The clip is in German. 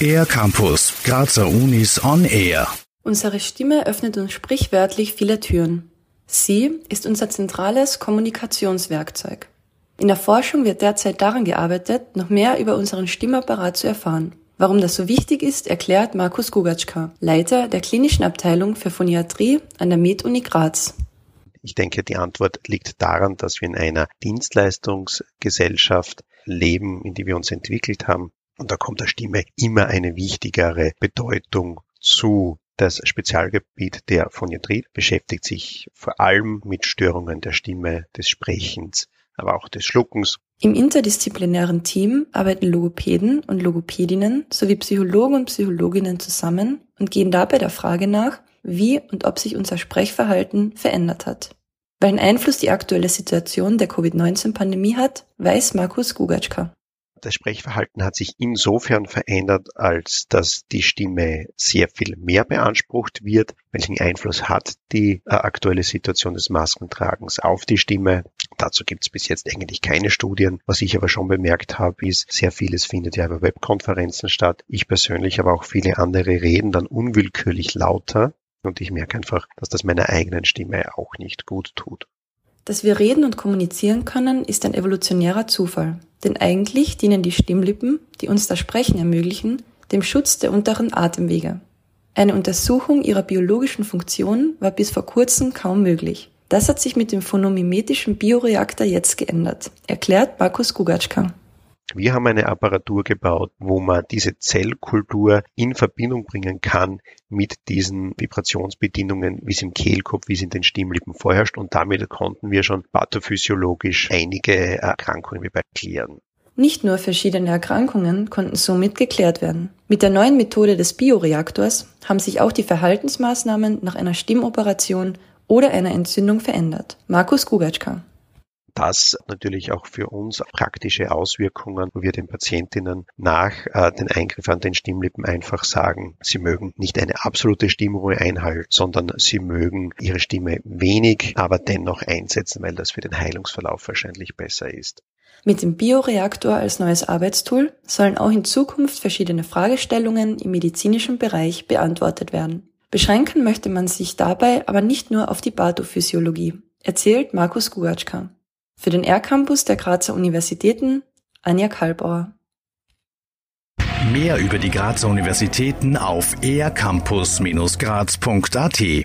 Air Campus, Grazer Unis on Air. Unsere Stimme öffnet uns sprichwörtlich viele Türen. Sie ist unser zentrales Kommunikationswerkzeug. In der Forschung wird derzeit daran gearbeitet, noch mehr über unseren Stimmapparat zu erfahren. Warum das so wichtig ist, erklärt Markus Gugatschka, Leiter der klinischen Abteilung für Phoniatrie an der Med-Uni Graz. Ich denke, die Antwort liegt daran, dass wir in einer Dienstleistungsgesellschaft leben, in die wir uns entwickelt haben. Und da kommt der Stimme immer eine wichtigere Bedeutung zu. Das Spezialgebiet der Phoniatrie beschäftigt sich vor allem mit Störungen der Stimme, des Sprechens, aber auch des Schluckens. Im interdisziplinären Team arbeiten Logopäden und Logopädinnen sowie Psychologen und Psychologinnen zusammen und gehen dabei der Frage nach, wie und ob sich unser Sprechverhalten verändert hat. Welchen Einfluss die aktuelle Situation der Covid-19-Pandemie hat, weiß Markus Gugatschka. Das Sprechverhalten hat sich insofern verändert, als dass die Stimme sehr viel mehr beansprucht wird. Welchen Einfluss hat die äh, aktuelle Situation des Maskentragens auf die Stimme? Dazu gibt es bis jetzt eigentlich keine Studien. Was ich aber schon bemerkt habe, ist, sehr vieles findet ja über Webkonferenzen statt. Ich persönlich, aber auch viele andere reden dann unwillkürlich lauter. Und ich merke einfach, dass das meiner eigenen Stimme auch nicht gut tut. Dass wir reden und kommunizieren können, ist ein evolutionärer Zufall. Denn eigentlich dienen die Stimmlippen, die uns das Sprechen ermöglichen, dem Schutz der unteren Atemwege. Eine Untersuchung ihrer biologischen Funktion war bis vor kurzem kaum möglich. Das hat sich mit dem phonomimetischen Bioreaktor jetzt geändert, erklärt Markus Gugatschka. Wir haben eine Apparatur gebaut, wo man diese Zellkultur in Verbindung bringen kann mit diesen Vibrationsbedingungen, wie es im Kehlkopf, wie es in den Stimmlippen vorherrscht. Und damit konnten wir schon pathophysiologisch einige Erkrankungen klären. Nicht nur verschiedene Erkrankungen konnten somit geklärt werden. Mit der neuen Methode des Bioreaktors haben sich auch die Verhaltensmaßnahmen nach einer Stimmoperation oder einer Entzündung verändert. Markus Gugatschka das natürlich auch für uns praktische Auswirkungen, wo wir den Patientinnen nach äh, den Eingriff an den Stimmlippen einfach sagen, sie mögen nicht eine absolute Stimmruhe einhalten, sondern sie mögen ihre Stimme wenig, aber dennoch einsetzen, weil das für den Heilungsverlauf wahrscheinlich besser ist. Mit dem Bioreaktor als neues Arbeitstool sollen auch in Zukunft verschiedene Fragestellungen im medizinischen Bereich beantwortet werden. Beschränken möchte man sich dabei aber nicht nur auf die Pathophysiologie, erzählt Markus Gugatschka. Für den R-Campus der Grazer Universitäten Anja Kalbauer. Mehr über die Grazer Universitäten auf ercampus-graz.at